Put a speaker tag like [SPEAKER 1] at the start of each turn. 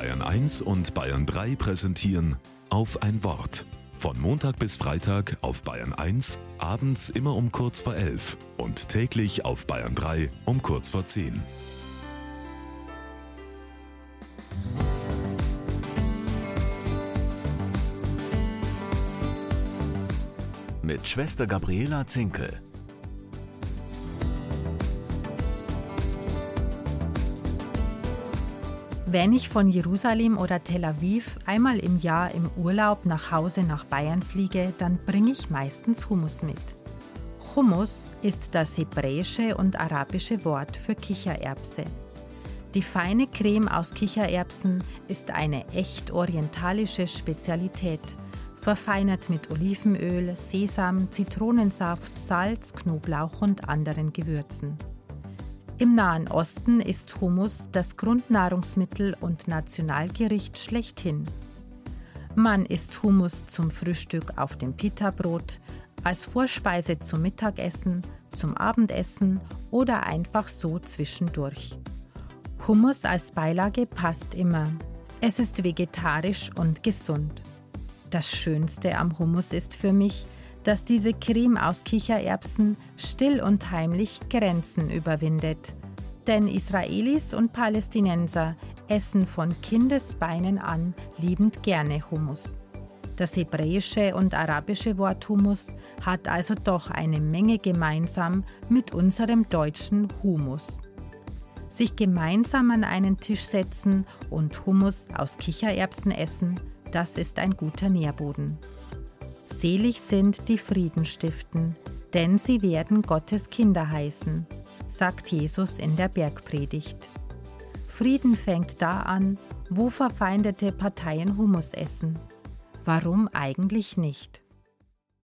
[SPEAKER 1] Bayern 1 und Bayern 3 präsentieren auf ein Wort. Von Montag bis Freitag auf Bayern 1, abends immer um kurz vor 11 und täglich auf Bayern 3 um kurz vor 10. Mit Schwester Gabriela Zinkel.
[SPEAKER 2] Wenn ich von Jerusalem oder Tel Aviv einmal im Jahr im Urlaub nach Hause nach Bayern fliege, dann bringe ich meistens Hummus mit. Hummus ist das hebräische und arabische Wort für Kichererbse. Die feine Creme aus Kichererbsen ist eine echt orientalische Spezialität, verfeinert mit Olivenöl, Sesam, Zitronensaft, Salz, Knoblauch und anderen Gewürzen. Im Nahen Osten ist Hummus das Grundnahrungsmittel und Nationalgericht schlechthin. Man isst Hummus zum Frühstück auf dem Pita-Brot, als Vorspeise zum Mittagessen, zum Abendessen oder einfach so zwischendurch. Hummus als Beilage passt immer. Es ist vegetarisch und gesund. Das Schönste am Hummus ist für mich, dass diese Creme aus Kichererbsen still und heimlich Grenzen überwindet. Denn Israelis und Palästinenser essen von Kindesbeinen an liebend gerne Hummus. Das hebräische und arabische Wort Hummus hat also doch eine Menge gemeinsam mit unserem deutschen Humus. Sich gemeinsam an einen Tisch setzen und Hummus aus Kichererbsen essen, das ist ein guter Nährboden. Selig sind die Frieden stiften, denn sie werden Gottes Kinder heißen, sagt Jesus in der Bergpredigt. Frieden fängt da an, wo verfeindete Parteien Hummus essen. Warum eigentlich nicht?